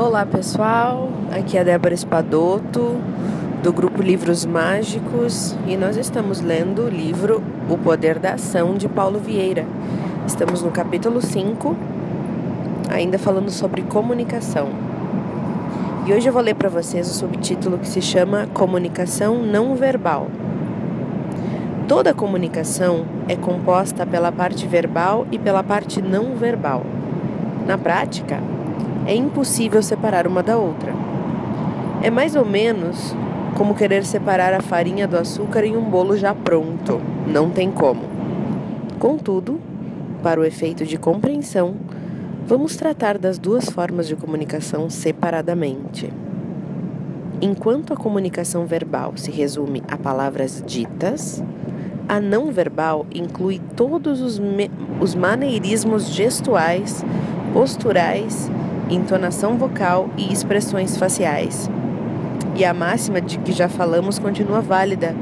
Olá pessoal, aqui é a Débora Espadoto do grupo Livros Mágicos e nós estamos lendo o livro O Poder da Ação de Paulo Vieira. Estamos no capítulo 5, ainda falando sobre comunicação. E hoje eu vou ler para vocês o subtítulo que se chama Comunicação Não Verbal. Toda comunicação é composta pela parte verbal e pela parte não verbal. Na prática, é impossível separar uma da outra. É mais ou menos como querer separar a farinha do açúcar em um bolo já pronto. Não tem como. Contudo, para o efeito de compreensão, vamos tratar das duas formas de comunicação separadamente. Enquanto a comunicação verbal se resume a palavras ditas, a não verbal inclui todos os, os maneirismos gestuais, posturais entonação vocal e expressões faciais. E a máxima de que já falamos continua válida.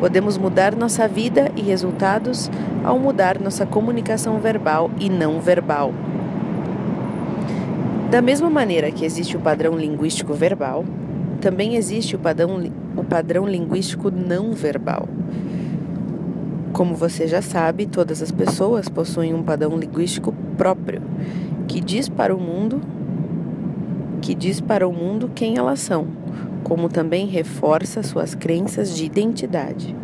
Podemos mudar nossa vida e resultados ao mudar nossa comunicação verbal e não verbal. Da mesma maneira que existe o padrão linguístico verbal, também existe o padrão, o padrão linguístico não verbal. Como você já sabe, todas as pessoas possuem um padrão linguístico próprio, que diz para o mundo que diz para o mundo quem elas são, como também reforça suas crenças de identidade.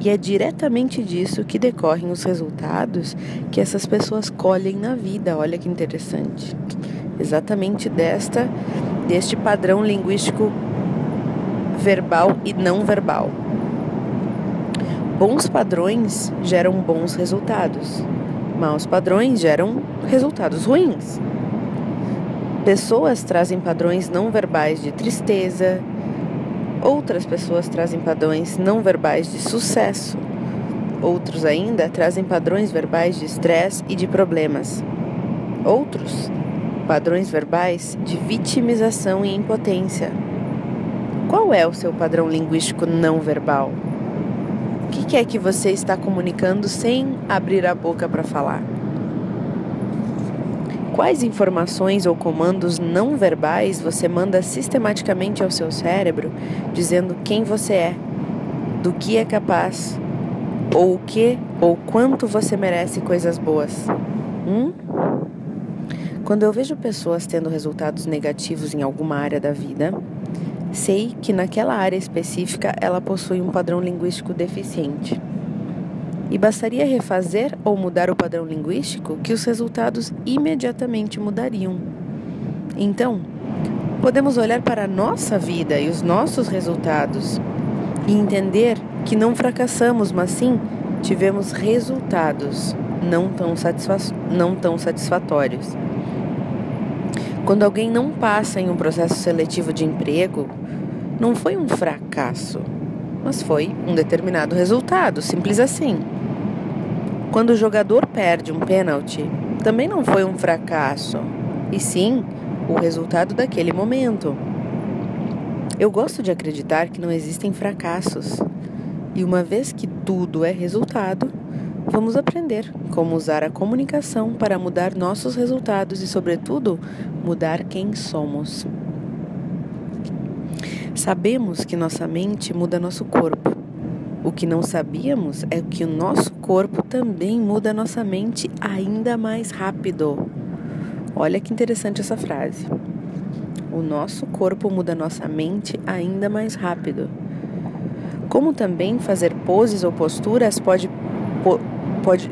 E é diretamente disso que decorrem os resultados que essas pessoas colhem na vida. Olha que interessante. Exatamente desta deste padrão linguístico verbal e não verbal. Bons padrões geram bons resultados. Maus padrões geram resultados ruins. Pessoas trazem padrões não verbais de tristeza, outras pessoas trazem padrões não verbais de sucesso, outros ainda trazem padrões verbais de estresse e de problemas, outros padrões verbais de vitimização e impotência. Qual é o seu padrão linguístico não verbal? O que é que você está comunicando sem abrir a boca para falar? Quais informações ou comandos não verbais você manda sistematicamente ao seu cérebro, dizendo quem você é, do que é capaz, ou o que ou quanto você merece coisas boas? Hum? Quando eu vejo pessoas tendo resultados negativos em alguma área da vida, sei que naquela área específica ela possui um padrão linguístico deficiente. E bastaria refazer ou mudar o padrão linguístico que os resultados imediatamente mudariam. Então, podemos olhar para a nossa vida e os nossos resultados e entender que não fracassamos, mas sim tivemos resultados não tão, satisfa não tão satisfatórios. Quando alguém não passa em um processo seletivo de emprego, não foi um fracasso, mas foi um determinado resultado, simples assim. Quando o jogador perde um pênalti, também não foi um fracasso, e sim o resultado daquele momento. Eu gosto de acreditar que não existem fracassos, e uma vez que tudo é resultado, vamos aprender como usar a comunicação para mudar nossos resultados e, sobretudo, mudar quem somos. Sabemos que nossa mente muda nosso corpo o que não sabíamos é que o nosso corpo também muda a nossa mente ainda mais rápido. Olha que interessante essa frase. O nosso corpo muda a nossa mente ainda mais rápido. Como também fazer poses ou posturas pode, pode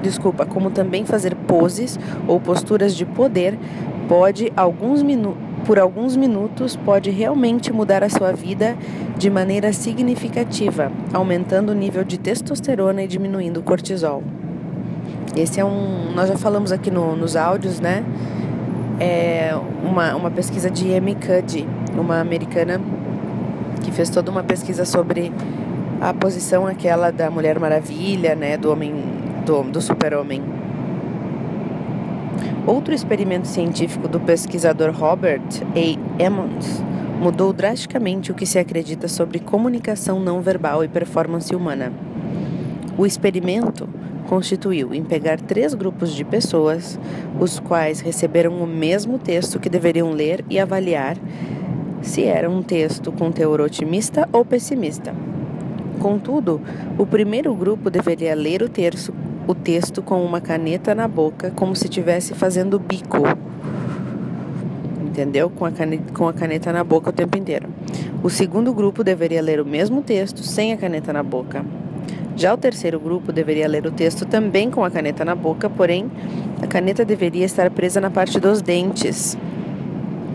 desculpa, como também fazer poses ou posturas de poder pode alguns minutos por alguns minutos pode realmente mudar a sua vida de maneira significativa, aumentando o nível de testosterona e diminuindo o cortisol. Esse é um. Nós já falamos aqui no, nos áudios, né? É uma, uma pesquisa de Amy Cuddy, uma americana que fez toda uma pesquisa sobre a posição aquela da Mulher Maravilha, né? Do homem, do, do super-homem Outro experimento científico do pesquisador Robert A. Emmons mudou drasticamente o que se acredita sobre comunicação não verbal e performance humana. O experimento constituiu em pegar três grupos de pessoas, os quais receberam o mesmo texto que deveriam ler e avaliar se era um texto com teor otimista ou pessimista. Contudo, o primeiro grupo deveria ler o, terço, o texto com uma caneta na boca, como se estivesse fazendo bico. Entendeu? Com a, caneta, com a caneta na boca o tempo inteiro. O segundo grupo deveria ler o mesmo texto sem a caneta na boca. Já o terceiro grupo deveria ler o texto também com a caneta na boca, porém, a caneta deveria estar presa na parte dos dentes,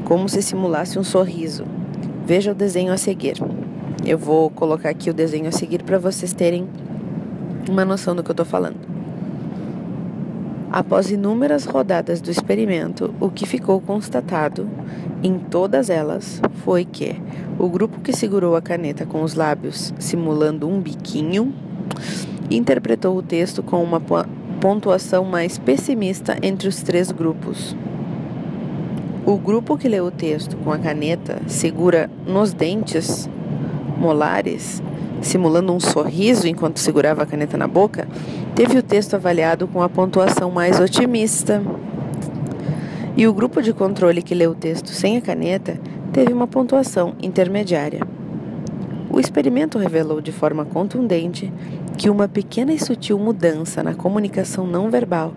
como se simulasse um sorriso. Veja o desenho a seguir. Eu vou colocar aqui o desenho a seguir para vocês terem uma noção do que eu estou falando. Após inúmeras rodadas do experimento, o que ficou constatado em todas elas foi que o grupo que segurou a caneta com os lábios simulando um biquinho interpretou o texto com uma pontuação mais pessimista entre os três grupos. O grupo que leu o texto com a caneta segura nos dentes molares, simulando um sorriso enquanto segurava a caneta na boca, teve o texto avaliado com a pontuação mais otimista. E o grupo de controle que leu o texto sem a caneta teve uma pontuação intermediária. O experimento revelou de forma contundente que uma pequena e sutil mudança na comunicação não verbal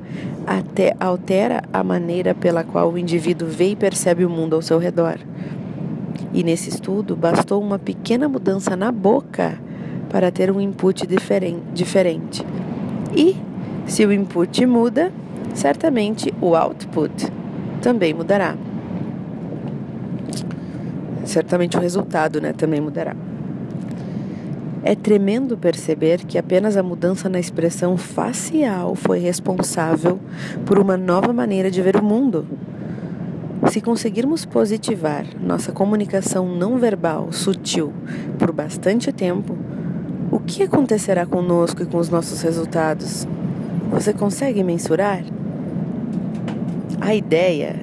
até altera a maneira pela qual o indivíduo vê e percebe o mundo ao seu redor. E nesse estudo, bastou uma pequena mudança na boca para ter um input diferente. E, se o input muda, certamente o output também mudará. Certamente o resultado né, também mudará. É tremendo perceber que apenas a mudança na expressão facial foi responsável por uma nova maneira de ver o mundo. Se conseguirmos positivar nossa comunicação não verbal sutil por bastante tempo, o que acontecerá conosco e com os nossos resultados? Você consegue mensurar? A ideia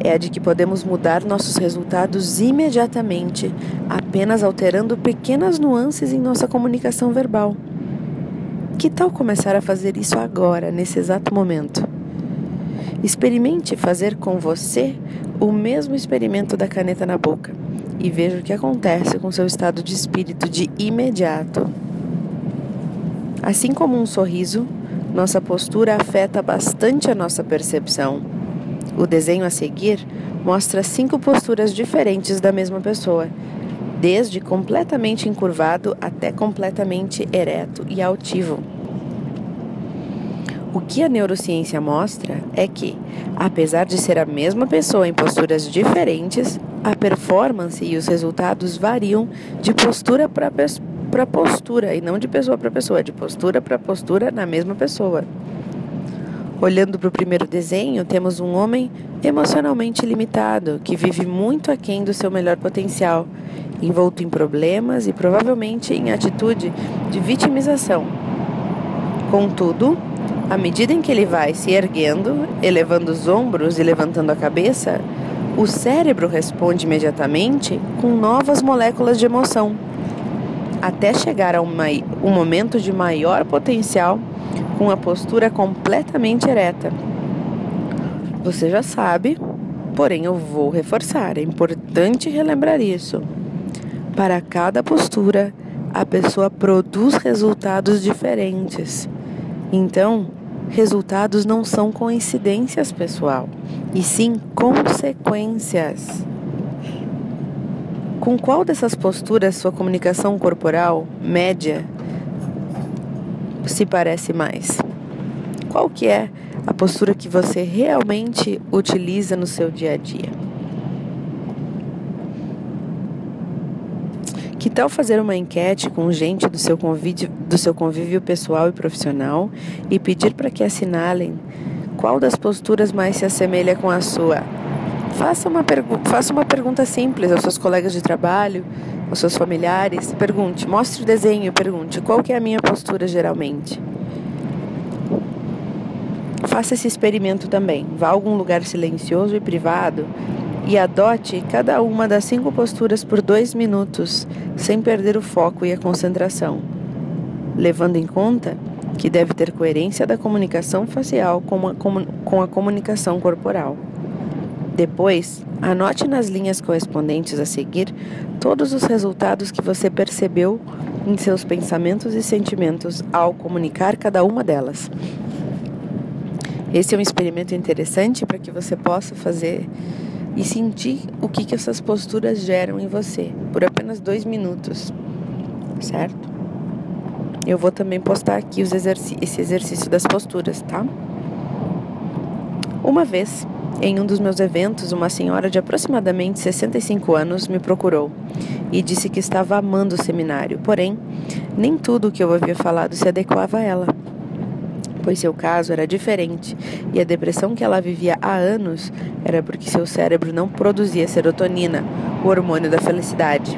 é a de que podemos mudar nossos resultados imediatamente, apenas alterando pequenas nuances em nossa comunicação verbal. Que tal começar a fazer isso agora, nesse exato momento? Experimente fazer com você o mesmo experimento da caneta na boca e veja o que acontece com seu estado de espírito de imediato. Assim como um sorriso, nossa postura afeta bastante a nossa percepção. O desenho a seguir mostra cinco posturas diferentes da mesma pessoa, desde completamente encurvado até completamente ereto e altivo. O que a neurociência mostra é que, apesar de ser a mesma pessoa em posturas diferentes, a performance e os resultados variam de postura para postura e não de pessoa para pessoa, de postura para postura na mesma pessoa. Olhando para o primeiro desenho, temos um homem emocionalmente limitado, que vive muito aquém do seu melhor potencial, envolto em problemas e provavelmente em atitude de vitimização. Contudo, à medida em que ele vai se erguendo, elevando os ombros e levantando a cabeça, o cérebro responde imediatamente com novas moléculas de emoção, até chegar a uma, um momento de maior potencial com a postura completamente ereta. Você já sabe, porém eu vou reforçar, é importante relembrar isso. Para cada postura, a pessoa produz resultados diferentes. Então, resultados não são coincidências, pessoal, e sim consequências. Com qual dessas posturas sua comunicação corporal média se parece mais? Qual que é a postura que você realmente utiliza no seu dia a dia? Que tal fazer uma enquete com gente do seu convívio, do seu convívio pessoal e profissional e pedir para que assinalem qual das posturas mais se assemelha com a sua? Faça uma, faça uma pergunta simples aos seus colegas de trabalho, aos seus familiares. Pergunte, mostre o desenho e pergunte qual que é a minha postura geralmente. Faça esse experimento também. Vá a algum lugar silencioso e privado e adote cada uma das cinco posturas por dois minutos, sem perder o foco e a concentração, levando em conta que deve ter coerência da comunicação facial com a, com a comunicação corporal. Depois, anote nas linhas correspondentes a seguir todos os resultados que você percebeu em seus pensamentos e sentimentos ao comunicar cada uma delas. Esse é um experimento interessante para que você possa fazer e sentir o que, que essas posturas geram em você por apenas dois minutos, certo? Eu vou também postar aqui os exerc esse exercício das posturas, tá? Uma vez, em um dos meus eventos, uma senhora de aproximadamente 65 anos me procurou e disse que estava amando o seminário, porém, nem tudo o que eu havia falado se adequava a ela pois seu caso era diferente e a depressão que ela vivia há anos era porque seu cérebro não produzia serotonina, o hormônio da felicidade.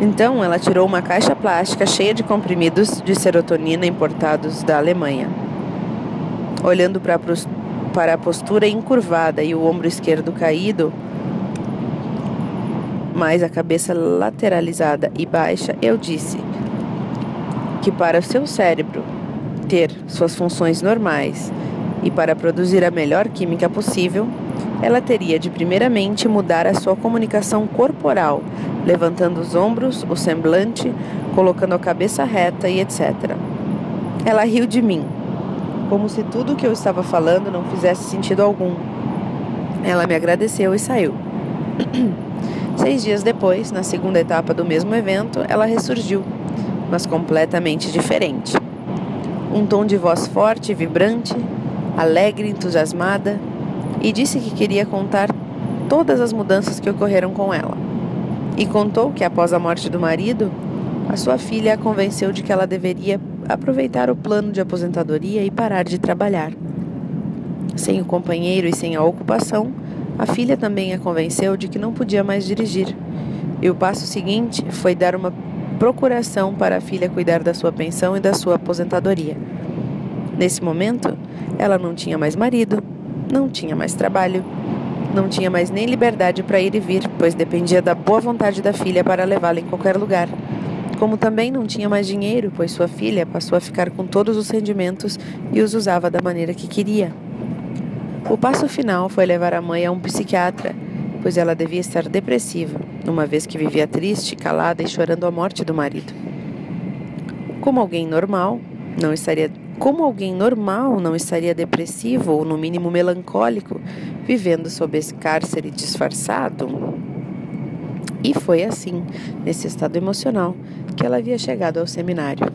Então, ela tirou uma caixa plástica cheia de comprimidos de serotonina importados da Alemanha. Olhando para a postura encurvada e o ombro esquerdo caído, mais a cabeça lateralizada e baixa, eu disse que para o seu cérebro ter suas funções normais e para produzir a melhor química possível, ela teria de primeiramente mudar a sua comunicação corporal, levantando os ombros, o semblante, colocando a cabeça reta e etc. Ela riu de mim, como se tudo o que eu estava falando não fizesse sentido algum. Ela me agradeceu e saiu. Seis dias depois, na segunda etapa do mesmo evento, ela ressurgiu, mas completamente diferente um tom de voz forte e vibrante, alegre, entusiasmada, e disse que queria contar todas as mudanças que ocorreram com ela. E contou que após a morte do marido, a sua filha a convenceu de que ela deveria aproveitar o plano de aposentadoria e parar de trabalhar. Sem o companheiro e sem a ocupação, a filha também a convenceu de que não podia mais dirigir. E o passo seguinte foi dar uma procuração para a filha cuidar da sua pensão e da sua aposentadoria. Nesse momento, ela não tinha mais marido, não tinha mais trabalho, não tinha mais nem liberdade para ir e vir, pois dependia da boa vontade da filha para levá-la em qualquer lugar. Como também não tinha mais dinheiro, pois sua filha passou a ficar com todos os rendimentos e os usava da maneira que queria. O passo final foi levar a mãe a um psiquiatra pois ela devia estar depressiva, uma vez que vivia triste, calada e chorando a morte do marido. Como alguém normal, não estaria como alguém normal não estaria depressivo ou no mínimo melancólico, vivendo sob esse cárcere disfarçado? E foi assim, nesse estado emocional, que ela havia chegado ao seminário.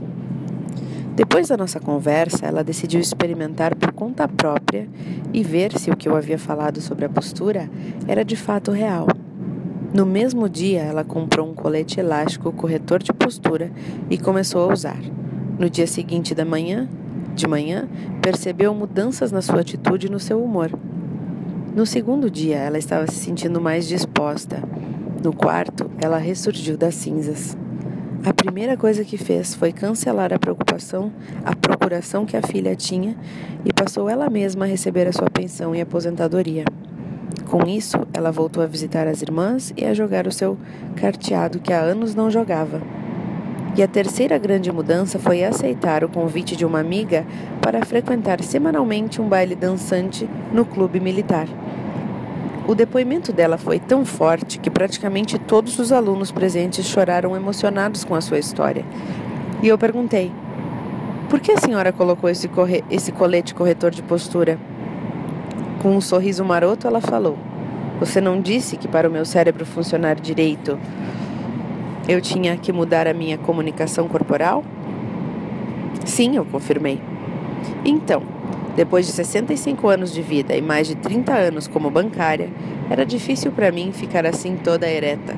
Depois da nossa conversa, ela decidiu experimentar por conta própria e ver se o que eu havia falado sobre a postura era de fato real. No mesmo dia, ela comprou um colete elástico corretor de postura e começou a usar. No dia seguinte da manhã, de manhã, percebeu mudanças na sua atitude e no seu humor. No segundo dia, ela estava se sentindo mais disposta. No quarto, ela ressurgiu das cinzas. A primeira coisa que fez foi cancelar a preocupação, a procuração que a filha tinha e passou ela mesma a receber a sua pensão e aposentadoria. Com isso, ela voltou a visitar as irmãs e a jogar o seu carteado que há anos não jogava. E a terceira grande mudança foi aceitar o convite de uma amiga para frequentar semanalmente um baile dançante no clube militar. O depoimento dela foi tão forte que praticamente todos os alunos presentes choraram emocionados com a sua história. E eu perguntei: por que a senhora colocou esse, corre esse colete corretor de postura? Com um sorriso maroto, ela falou: Você não disse que para o meu cérebro funcionar direito eu tinha que mudar a minha comunicação corporal? Sim, eu confirmei. Então, depois de 65 anos de vida e mais de 30 anos como bancária, era difícil para mim ficar assim toda ereta.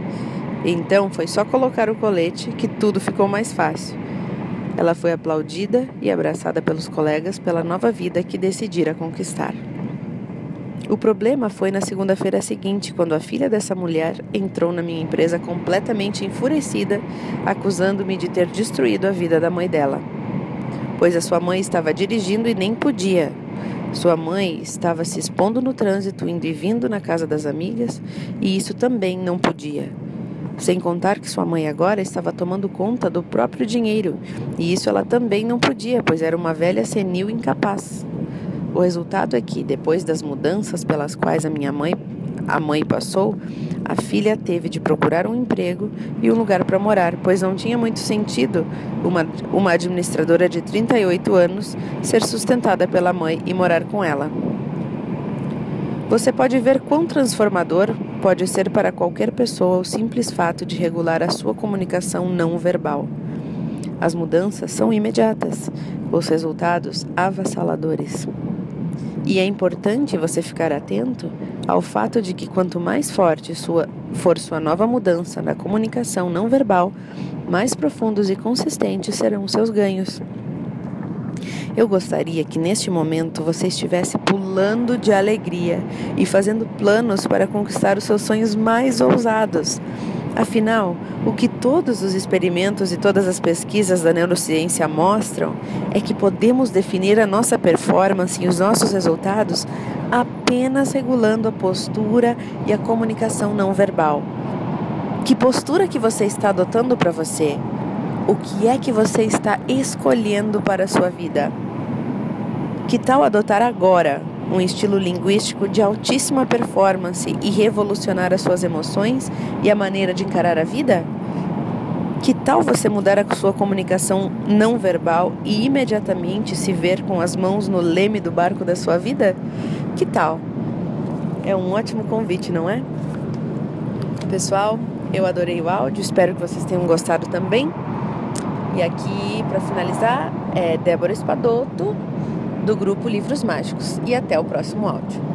Então foi só colocar o colete que tudo ficou mais fácil. Ela foi aplaudida e abraçada pelos colegas pela nova vida que decidira conquistar. O problema foi na segunda-feira seguinte, quando a filha dessa mulher entrou na minha empresa completamente enfurecida, acusando-me de ter destruído a vida da mãe dela pois a sua mãe estava dirigindo e nem podia. Sua mãe estava se expondo no trânsito, indo e vindo na casa das amigas, e isso também não podia. Sem contar que sua mãe agora estava tomando conta do próprio dinheiro, e isso ela também não podia, pois era uma velha senil incapaz. O resultado é que, depois das mudanças pelas quais a minha mãe, a mãe passou, a filha teve de procurar um emprego e um lugar para morar, pois não tinha muito sentido uma, uma administradora de 38 anos ser sustentada pela mãe e morar com ela. Você pode ver quão transformador pode ser para qualquer pessoa o simples fato de regular a sua comunicação não verbal. As mudanças são imediatas, os resultados avassaladores. E é importante você ficar atento ao fato de que quanto mais forte sua, for sua nova mudança na comunicação não verbal, mais profundos e consistentes serão seus ganhos. Eu gostaria que neste momento você estivesse pulando de alegria e fazendo planos para conquistar os seus sonhos mais ousados. Afinal, o que todos os experimentos e todas as pesquisas da neurociência mostram é que podemos definir a nossa performance e os nossos resultados apenas regulando a postura e a comunicação não verbal. Que postura que você está adotando para você? O que é que você está escolhendo para a sua vida? Que tal adotar agora um estilo linguístico de altíssima performance e revolucionar as suas emoções e a maneira de encarar a vida? Que tal você mudar a sua comunicação não verbal e imediatamente se ver com as mãos no leme do barco da sua vida? Que tal? É um ótimo convite, não é? Pessoal, eu adorei o áudio, espero que vocês tenham gostado também. E aqui, para finalizar, é Débora Espadoto, do grupo Livros Mágicos. E até o próximo áudio.